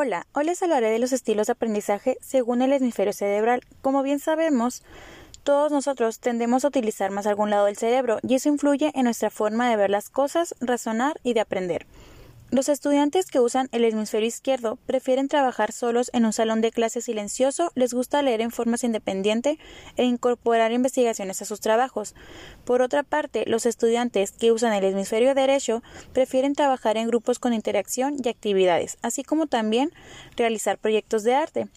Hola, hoy les hablaré de los estilos de aprendizaje según el hemisferio cerebral. Como bien sabemos, todos nosotros tendemos a utilizar más algún lado del cerebro y eso influye en nuestra forma de ver las cosas, razonar y de aprender. Los estudiantes que usan el hemisferio izquierdo prefieren trabajar solos en un salón de clase silencioso, les gusta leer en forma independiente e incorporar investigaciones a sus trabajos. Por otra parte, los estudiantes que usan el hemisferio derecho prefieren trabajar en grupos con interacción y actividades, así como también realizar proyectos de arte.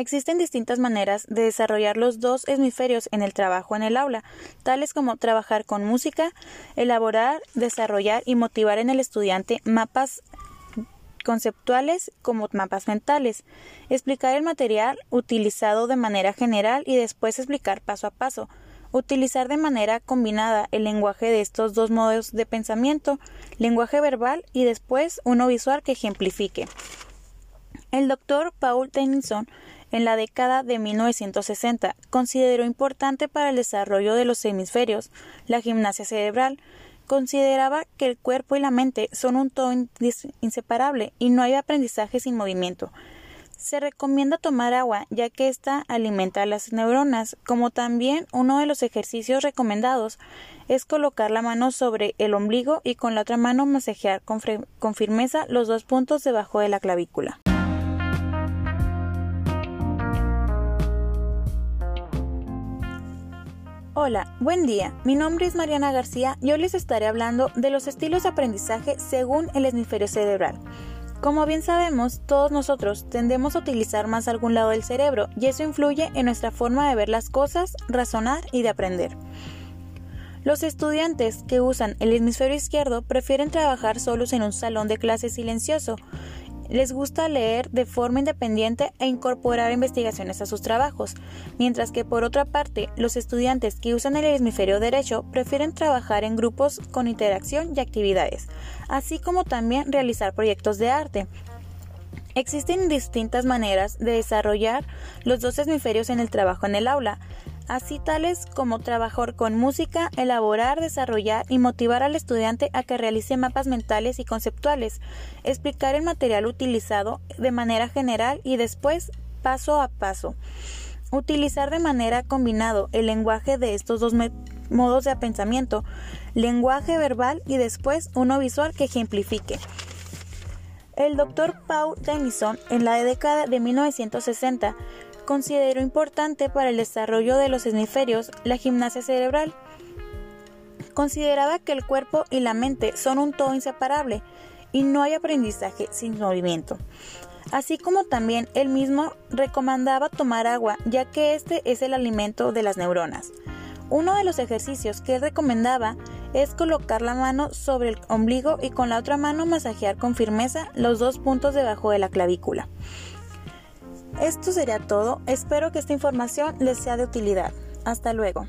Existen distintas maneras de desarrollar los dos hemisferios en el trabajo en el aula, tales como trabajar con música, elaborar, desarrollar y motivar en el estudiante mapas conceptuales como mapas mentales, explicar el material utilizado de manera general y después explicar paso a paso, utilizar de manera combinada el lenguaje de estos dos modos de pensamiento, lenguaje verbal y después uno visual que ejemplifique. El doctor Paul Tennyson, en la década de 1960, consideró importante para el desarrollo de los hemisferios la gimnasia cerebral. Consideraba que el cuerpo y la mente son un todo inseparable y no hay aprendizaje sin movimiento. Se recomienda tomar agua ya que ésta alimenta a las neuronas, como también uno de los ejercicios recomendados es colocar la mano sobre el ombligo y con la otra mano masajear con, con firmeza los dos puntos debajo de la clavícula. Hola, buen día. Mi nombre es Mariana García y hoy les estaré hablando de los estilos de aprendizaje según el hemisferio cerebral. Como bien sabemos, todos nosotros tendemos a utilizar más algún lado del cerebro y eso influye en nuestra forma de ver las cosas, razonar y de aprender. Los estudiantes que usan el hemisferio izquierdo prefieren trabajar solos en un salón de clase silencioso les gusta leer de forma independiente e incorporar investigaciones a sus trabajos, mientras que por otra parte, los estudiantes que usan el hemisferio derecho prefieren trabajar en grupos con interacción y actividades, así como también realizar proyectos de arte. Existen distintas maneras de desarrollar los dos hemisferios en el trabajo en el aula, así tales como trabajar con música, elaborar, desarrollar y motivar al estudiante a que realice mapas mentales y conceptuales, explicar el material utilizado de manera general y después paso a paso. Utilizar de manera combinado el lenguaje de estos dos modos de pensamiento, lenguaje verbal y después uno visual que ejemplifique. El doctor Paul Denison en la década de 1960 consideró importante para el desarrollo de los hemisferios la gimnasia cerebral. Consideraba que el cuerpo y la mente son un todo inseparable y no hay aprendizaje sin movimiento. Así como también él mismo recomendaba tomar agua, ya que este es el alimento de las neuronas. Uno de los ejercicios que recomendaba es colocar la mano sobre el ombligo y con la otra mano masajear con firmeza los dos puntos debajo de la clavícula. Esto sería todo. Espero que esta información les sea de utilidad. Hasta luego.